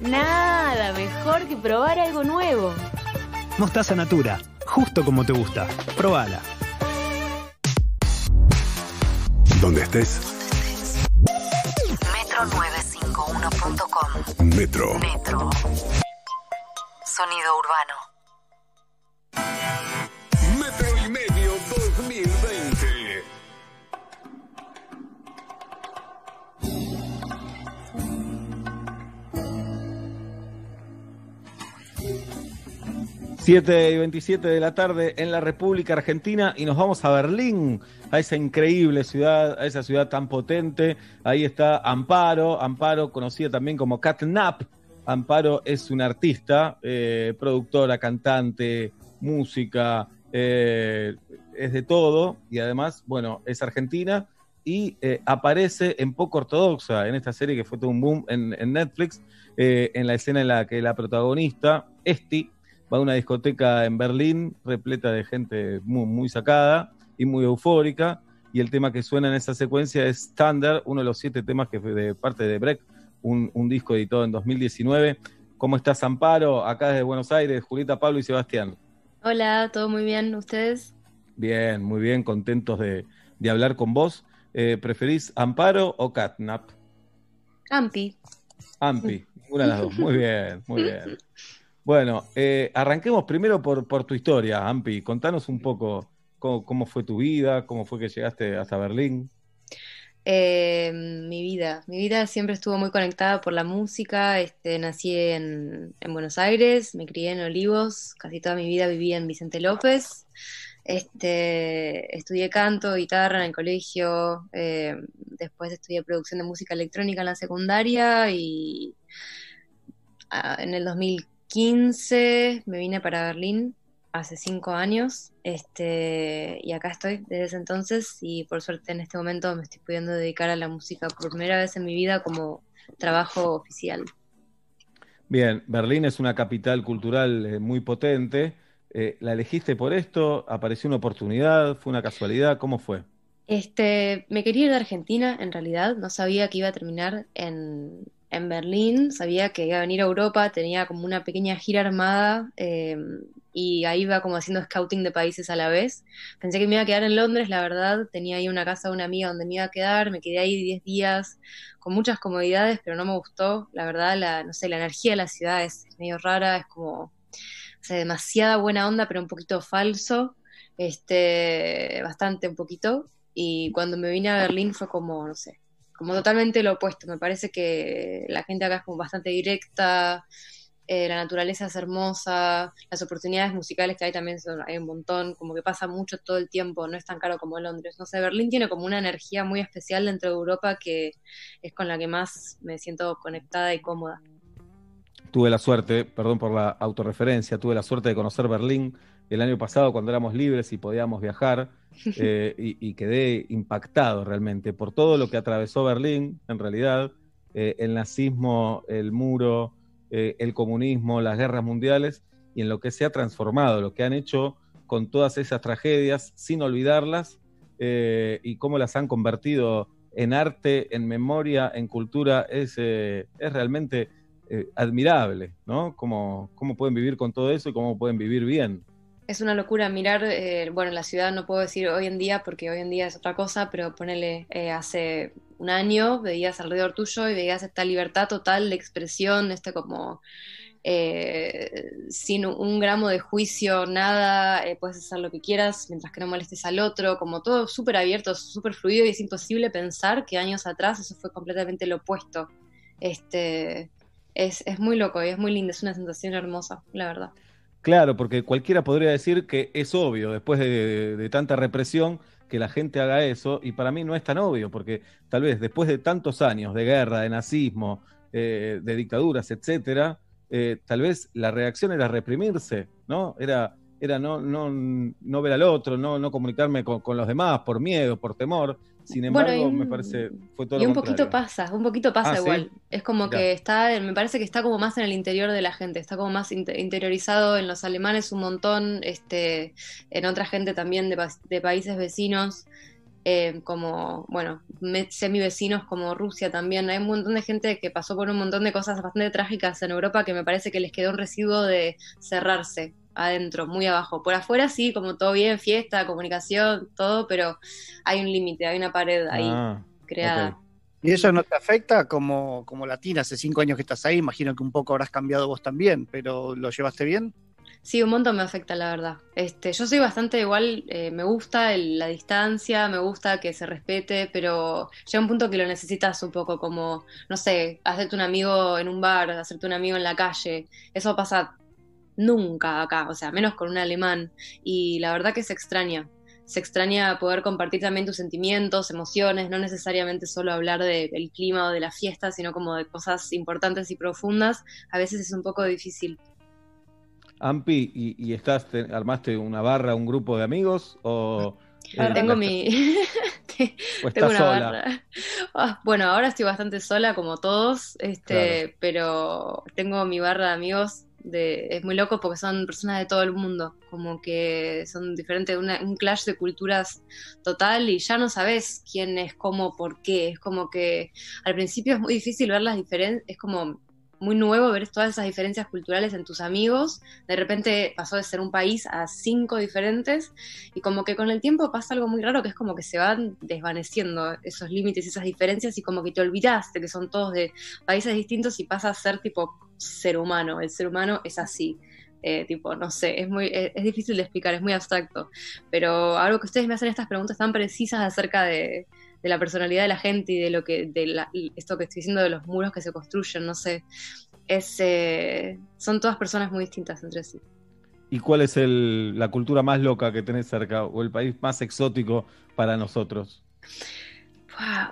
Nada mejor que probar algo nuevo. Mostaza Natura, justo como te gusta. Probala. Donde estés. Metro951.com. Metro. Metro. 7 y 27 de la tarde en la República Argentina y nos vamos a Berlín, a esa increíble ciudad, a esa ciudad tan potente. Ahí está Amparo, Amparo conocida también como Catnap. Amparo es una artista, eh, productora, cantante, música, eh, es de todo y además, bueno, es argentina y eh, aparece en Poco Ortodoxa, en esta serie que fue todo un boom en Netflix, en la escena en la que la protagonista, Esti, va a una discoteca en Berlín repleta de gente muy, muy sacada y muy eufórica. Y el tema que suena en esa secuencia es Standard, uno de los siete temas que fue de parte de Break, un, un disco editado en 2019. ¿Cómo estás, Amparo? Acá desde Buenos Aires, Julieta, Pablo y Sebastián. Hola, ¿todo muy bien? ¿Ustedes? Bien, muy bien, contentos de, de hablar con vos. Eh, ¿Preferís Amparo o Catnap? Ampi. Ampi, una de las dos. Muy bien, muy bien. Bueno, eh, arranquemos primero por, tu historia, Ampi. Contanos un poco cómo, fue tu vida, cómo fue que llegaste hasta Berlín. Eh, mi vida, mi vida siempre estuvo muy conectada por la música. Este, nací en, en Buenos Aires, me crié en Olivos, casi toda mi vida viví en Vicente López. Este, estudié canto, guitarra en el colegio, eh, después estudié producción de música electrónica en la secundaria y ah, en el 2015 me vine para Berlín hace cinco años este, y acá estoy desde ese entonces y por suerte en este momento me estoy pudiendo dedicar a la música por primera vez en mi vida como trabajo oficial. Bien, Berlín es una capital cultural eh, muy potente. Eh, ¿La elegiste por esto? ¿Apareció una oportunidad? ¿Fue una casualidad? ¿Cómo fue? Este, me quería ir de Argentina, en realidad, no sabía que iba a terminar en, en Berlín, sabía que iba a venir a Europa, tenía como una pequeña gira armada eh, y ahí iba como haciendo scouting de países a la vez. Pensé que me iba a quedar en Londres, la verdad, tenía ahí una casa de una amiga donde me iba a quedar, me quedé ahí 10 días con muchas comodidades, pero no me gustó, la verdad, la, no sé, la energía de la ciudad es medio rara, es como, o sea, demasiada buena onda, pero un poquito falso, este, bastante un poquito, y cuando me vine a Berlín fue como, no sé, como totalmente lo opuesto. Me parece que la gente acá es como bastante directa, eh, la naturaleza es hermosa, las oportunidades musicales que hay también son, hay un montón, como que pasa mucho todo el tiempo, no es tan caro como Londres. No sé, Berlín tiene como una energía muy especial dentro de Europa que es con la que más me siento conectada y cómoda. Tuve la suerte, perdón por la autorreferencia, tuve la suerte de conocer Berlín el año pasado cuando éramos libres y podíamos viajar eh, y, y, quedé impactado realmente por todo lo que atravesó Berlín, en realidad, eh, el nazismo, el muro, eh, el comunismo, las guerras mundiales y en lo que se ha transformado, lo que han hecho con todas esas tragedias sin olvidarlas y cómo las han convertido en arte, en memoria, en cultura, es, es realmente admirable, ¿no? Cómo, cómo pueden vivir con todo eso y cómo pueden vivir bien es una locura mirar, eh, bueno, la ciudad no puedo decir hoy en día porque hoy en día es otra cosa, pero ponele, eh, hace un año veías alrededor tuyo y veías esta libertad total de expresión, este como eh, sin un gramo de juicio, nada, puedes hacer lo que quieras mientras que no molestes al otro, como todo súper abierto, súper fluido y es imposible pensar que años atrás eso fue completamente lo opuesto. Este, es, es muy loco y es muy lindo, es una sensación hermosa, la verdad. Claro, porque cualquiera podría decir que es obvio, después de, tanta represión, que la gente haga eso, y para mí no es tan obvio, porque tal vez después de tantos años de guerra, de nazismo, eh, de dictaduras, etcétera, eh, tal vez la reacción era reprimirse, ¿no? Era, era no, no, no ver al otro, no, no comunicarme con, con los demás por miedo, por temor. Sin embargo, bueno, me parece fue todo Y lo un contrario. poquito pasa, un poquito pasa Ah, igual. ¿sí? Es como Ya. que está, me parece que está como más en el interior de la gente, está como más inte- interiorizado en los alemanes un montón, este, en otra gente también de, pa- de países vecinos. eh, como, bueno, semi vecinos como Rusia también. Hay un montón de gente que pasó por un montón de cosas bastante trágicas en Europa que me parece que les quedó un residuo de cerrarse adentro, muy abajo. Por afuera sí, como todo bien, fiesta, comunicación, todo, pero hay un límite, hay una pared ahí Ah, creada. ¿Y eso no te afecta como, como latina? Hace cinco años que estás ahí, imagino que un poco habrás cambiado vos también, pero ¿lo llevaste bien? Sí, un montón me afecta, la verdad. Este, yo soy bastante igual, eh, me gusta el- la distancia, me gusta que se respete, pero llega un punto que lo necesitas un poco, como, no sé, hacerte un amigo en un bar, hacerte un amigo en la calle. Eso pasa nunca acá, o sea, menos con un alemán. Y la verdad que se extraña. Se extraña poder compartir también tus sentimientos, emociones, no necesariamente solo hablar de- del clima o de la fiesta, sino como de cosas importantes y profundas. A veces es un poco difícil. Ampi, ¿y, y estás, te- armaste una barra, un grupo de amigos? ¿O, eh, Tengo estás- mi. o Tengo una sola? barra. Ah, bueno, ahora estoy bastante sola como todos, este, Claro. pero tengo mi barra de amigos. De, es muy loco porque son personas de todo el mundo, como que son diferentes, una- un clash de culturas total y ya no sabes quién es cómo, por qué. Es como que al principio es muy difícil ver las diferencias, es como muy nuevo ver todas esas diferencias culturales en tus amigos. De repente pasó de ser un país a cinco diferentes y como que con el tiempo pasa algo muy raro que es como que se van desvaneciendo esos límites esas diferencias y como que te olvidaste que son todos de países distintos y pasa a ser tipo ser humano. El ser humano es así. Eh, tipo, no sé, es muy, es difícil de explicar, es muy abstracto. Pero algo que ustedes me hacen estas preguntas tan precisas acerca de, de la personalidad de la gente y de lo que, de la- esto que estoy diciendo de los muros que se construyen, no sé. Es, eh, son todas personas muy distintas entre sí. ¿Y cuál es el- la cultura más loca que tenés cerca o el país más exótico para nosotros?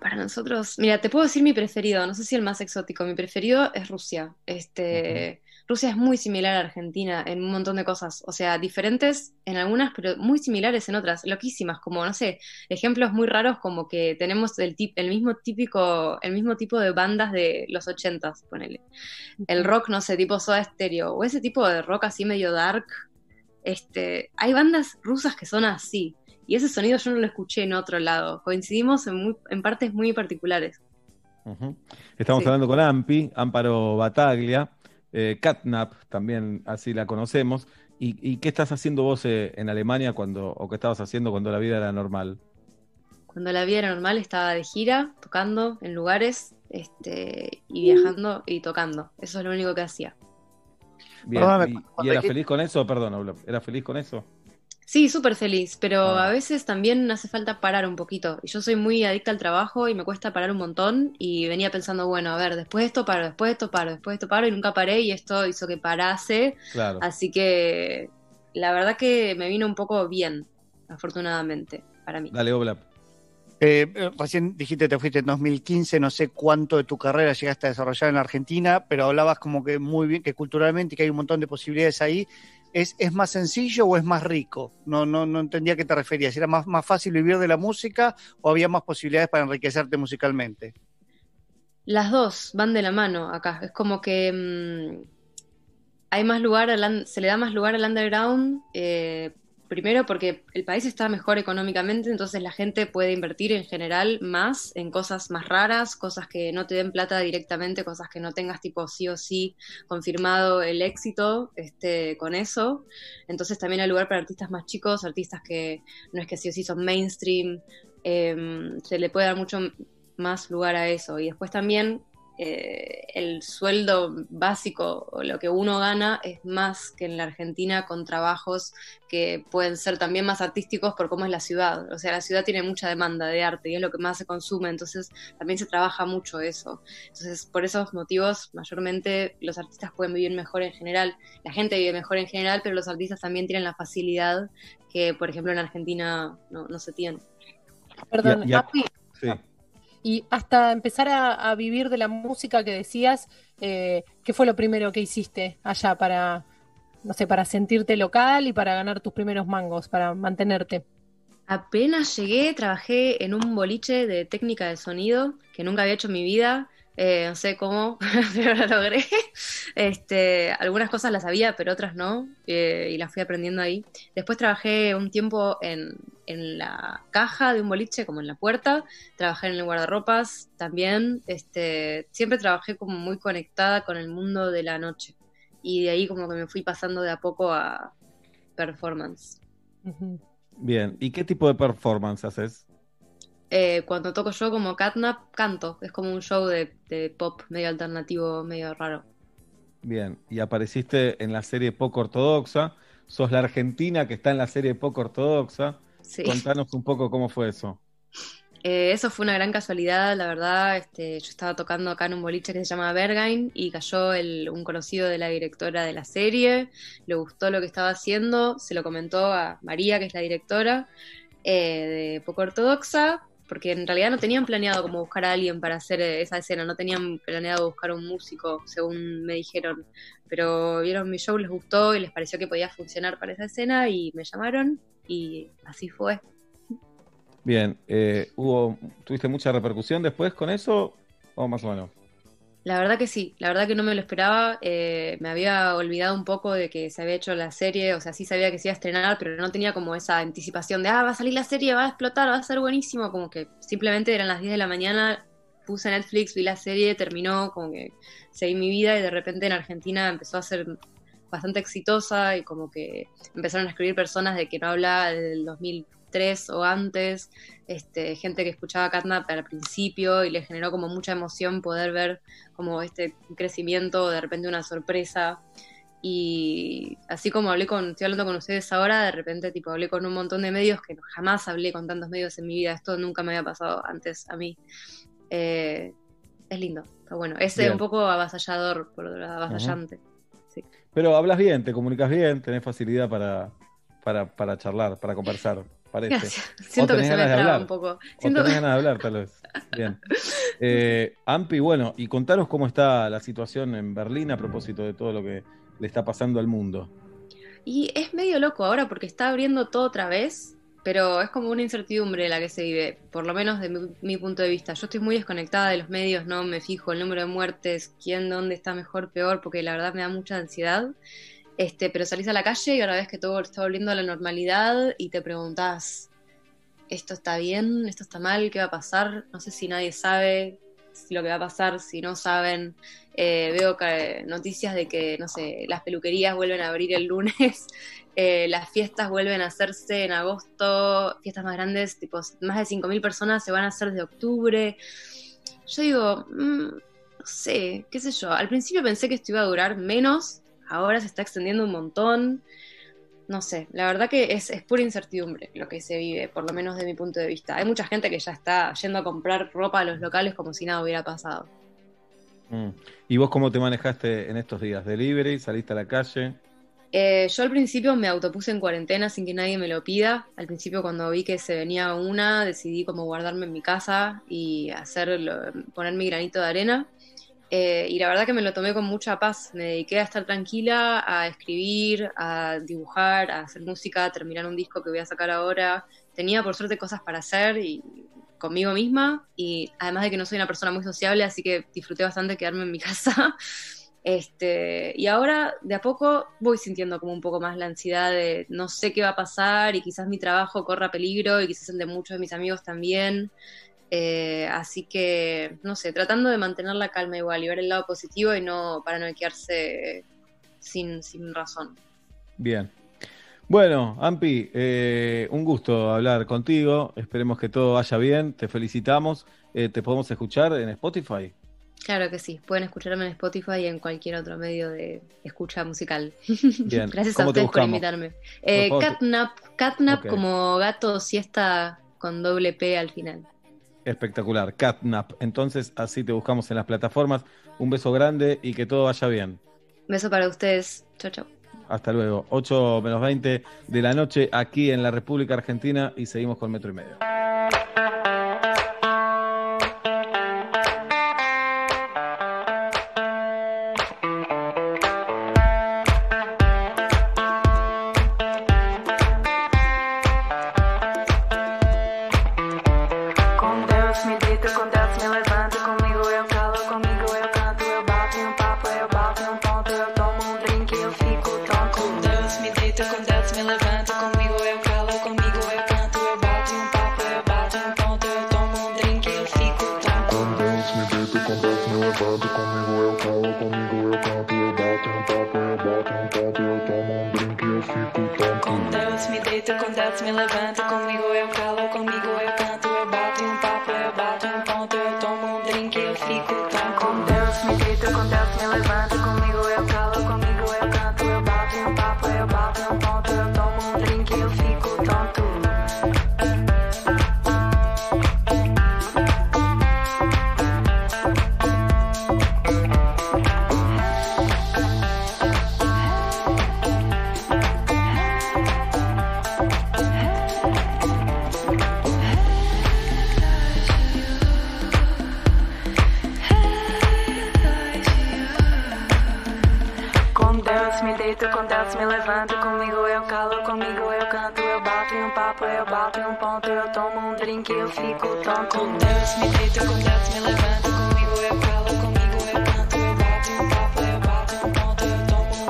Para nosotros, mira, te puedo decir mi preferido, no sé si el más exótico, mi preferido es Rusia. Este, Rusia es muy similar a Argentina en un montón de cosas, o sea, diferentes en algunas, pero muy similares en otras, loquísimas, como, no sé, ejemplos muy raros como que tenemos el, tip, el mismo típico, el mismo tipo de bandas de los ochentas, ponele. El rock, no sé, tipo Soda Stereo, o ese tipo de rock así medio dark. Este, hay bandas rusas que son así, y ese sonido yo no lo escuché en otro lado. Coincidimos en, muy- en partes muy particulares. Estamos Sí. hablando con Ampi, Amparo Bataglia, eh, Catnap, también así la conocemos. ¿Y, y qué estás haciendo vos eh, en Alemania cuando, o qué estabas haciendo cuando la vida era normal? Cuando la vida era normal estaba de gira, tocando en lugares, este, y viajando y tocando. Eso es lo único que hacía. Bien, Perdóname, ¿y, y eras feliz con eso? Perdón, ¿eras feliz con eso? Sí, súper feliz, pero Ah. a veces también hace falta parar un poquito. Y yo soy muy adicta al trabajo y me cuesta parar un montón. Y venía pensando, bueno, a ver, después de esto paro, después de esto paro, después de esto paro, y nunca paré. Y esto hizo que parase. Claro. Así que la verdad que me vino un poco bien, afortunadamente, para mí. Dale, Oblap. Eh, eh, recién dijiste te fuiste en 2015, no sé cuánto de tu carrera llegaste a desarrollar en Argentina, pero hablabas como que muy bien, que culturalmente que hay un montón de posibilidades ahí. ¿Es, es más sencillo o es más rico? No, no, no entendía a qué te referías. ¿Era más, más fácil vivir de la música o había más posibilidades para enriquecerte musicalmente? Las dos van de la mano acá. Es como que mm, hay más lugar, al se le da más lugar al underground. eh, primero porque el país está mejor económicamente, entonces la gente puede invertir en general más en cosas más raras, cosas que no te den plata directamente, cosas que no tengas tipo sí o sí confirmado el éxito este, con eso. Entonces también hay lugar para artistas más chicos, artistas que no es que sí o sí son mainstream. eh, se le puede dar mucho más lugar a eso. Y después también eh, el sueldo básico o lo que uno gana es más que en la Argentina con trabajos que pueden ser también más artísticos por cómo es la ciudad. O sea, la ciudad tiene mucha demanda de arte y es lo que más se consume, entonces también se trabaja mucho eso. Entonces, por esos motivos, mayormente los artistas pueden vivir mejor en general. La gente vive mejor en general, pero los artistas también tienen la facilidad que, por ejemplo, en Argentina no, no se tiene. Perdón, Y a- Api, Sí. Y hasta empezar a, vivir de la música que decías, eh, ¿qué fue lo primero que hiciste allá para, no sé, para sentirte local y para ganar tus primeros mangos, para mantenerte? Apenas llegué, trabajé en un boliche de técnica de sonido que nunca había hecho en mi vida. Eh, no sé cómo, pero lo logré. Este, algunas cosas las sabía, pero otras no, eh, y las fui aprendiendo ahí. Después trabajé un tiempo en, en la caja de un boliche, como en la puerta. Trabajé en el guardarropas también. Este, siempre trabajé como muy conectada con el mundo de la noche. Y de ahí como que me fui pasando de a poco a performance. Bien, ¿y qué tipo de performance haces? Eh, cuando toco yo como Catnap, canto. Es como un show de, de pop medio alternativo, medio raro. Bien, y apareciste en la serie Poco Ortodoxa, sos la argentina que está en la serie Poco Ortodoxa. Sí. Contanos un poco cómo fue eso. Eh, eso fue una gran casualidad, la verdad. Este, yo estaba tocando acá en un boliche que se llama Bergain y cayó el- un conocido de la directora de la serie. Le gustó lo que estaba haciendo, se lo comentó a María, que es la directora eh, de Poco Ortodoxa, porque en realidad no tenían planeado como buscar a alguien para hacer eh, esa escena, no tenían planeado buscar un músico, según me dijeron. Pero vieron mi show, les gustó y les pareció que podía funcionar para esa escena y me llamaron y así fue. Bien, eh, ¿tuviste mucha repercusión después con eso? ¿O más o menos? La verdad que sí, la verdad que no me lo esperaba, eh, me había olvidado un poco de que se había hecho la serie, o sea, sí sabía que se iba a estrenar, pero no tenía como esa anticipación de, ah, va a salir la serie, va a explotar, va a ser buenísimo, como que simplemente eran las 10 de la mañana, puse Netflix, vi la serie, terminó, como que seguí mi vida y de repente en Argentina empezó a ser bastante exitosa y como que empezaron a escribir personas de que no hablaba del 2000 3 o antes, este, gente que escuchaba Catnap al principio y le generó como mucha emoción poder ver como este crecimiento, de repente una sorpresa. Y así como hablé con, estoy hablando con ustedes ahora, de repente tipo hablé con un montón de medios que jamás hablé con tantos medios en mi vida, esto nunca me había pasado antes a mí. Eh, es lindo, bueno. Es un poco avasallador, por avasallante. Uh -huh. sí. Pero hablas bien, te comunicas bien, tenés facilidad para, para, para charlar, para conversar parece. Gracias. Siento que se me traba un poco. O Siento tenés ganas de hablar, tal vez. Bien. Eh, Ampi, bueno, y contaros cómo está la situación en Berlín a propósito de todo lo que le está pasando al mundo. Y es medio loco ahora porque está abriendo todo otra vez, pero es como una incertidumbre la que se vive, por lo menos de mi, mi punto de vista. Yo estoy muy desconectada de los medios, no me fijo el número de muertes, quién, dónde está mejor, peor, porque la verdad me da mucha ansiedad. Este, pero salís a la calle y ahora ves que todo está volviendo a la normalidad y te preguntás, ¿esto está bien? ¿Esto está mal? ¿Qué va a pasar? No sé si nadie sabe lo que va a pasar, si no saben. Eh, veo noticias de que, no sé, las peluquerías vuelven a abrir el lunes, eh, las fiestas vuelven a hacerse en agosto, fiestas más grandes, tipo más de 5.000 personas se van a hacer de octubre. Yo digo, mm, no sé, qué sé yo. Al principio pensé que esto iba a durar menos, ahora se está extendiendo un montón. No sé, la verdad que es, es pura incertidumbre lo que se vive, por lo menos de mi punto de vista. Hay mucha gente que ya está yendo a comprar ropa a los locales como si nada hubiera pasado. Mm. ¿Y vos cómo te manejaste en estos días? ¿Delivery? ¿Saliste a la calle? Eh, yo al principio me autopuse en cuarentena sin que nadie me lo pida. Al principio cuando vi que se venía una, decidí como guardarme en mi casa y hacerlo, poner mi granito de arena. Eh, y la verdad que me lo tomé con mucha paz. Me dediqué a estar tranquila, a escribir, a dibujar, a hacer música, a terminar un disco que voy a sacar ahora. Tenía por suerte cosas para hacer y conmigo misma y además de que no soy una persona muy sociable, así que disfruté bastante quedarme en mi casa. Este, y ahora de a poco voy sintiendo como un poco más la ansiedad de no sé qué va a pasar y quizás mi trabajo corra peligro y quizás el de muchos de mis amigos también. Eh, así que, no sé, tratando de mantener la calma igual y ver el lado positivo y no para no quedarse sin, sin razón. Bien. Bueno, Ampi, eh, un gusto hablar contigo. Esperemos que todo vaya bien. Te felicitamos. Eh, te podemos escuchar en Spotify. Claro que sí, pueden escucharme en Spotify y en cualquier otro medio de escucha musical. Bien. Gracias a ¿Cómo te ustedes por invitarme. Eh, catnap, catnap como gato siesta con doble P al final. Espectacular. Catnap. Entonces, así te buscamos en las plataformas. Un beso grande y que todo vaya bien. Beso para ustedes. Chau, chau. Hasta luego. 8 menos 20 de la noche aquí en la República Argentina y seguimos con metro y medio. Com Deus me deito, com Deus me levanto. Comigo eu calo, comigo eu canto. Eu bato um papo, eu bato um ponto. Eu tomo um drink, eu fico tonto. Com Deus Deus me levanto. Comigo eu calo, comigo eu canto. Eu bato em um papo, eu bato em um ponto. Eu tomo um drink, eu fico tonto. Com Deus me deito, com Deus me levanto.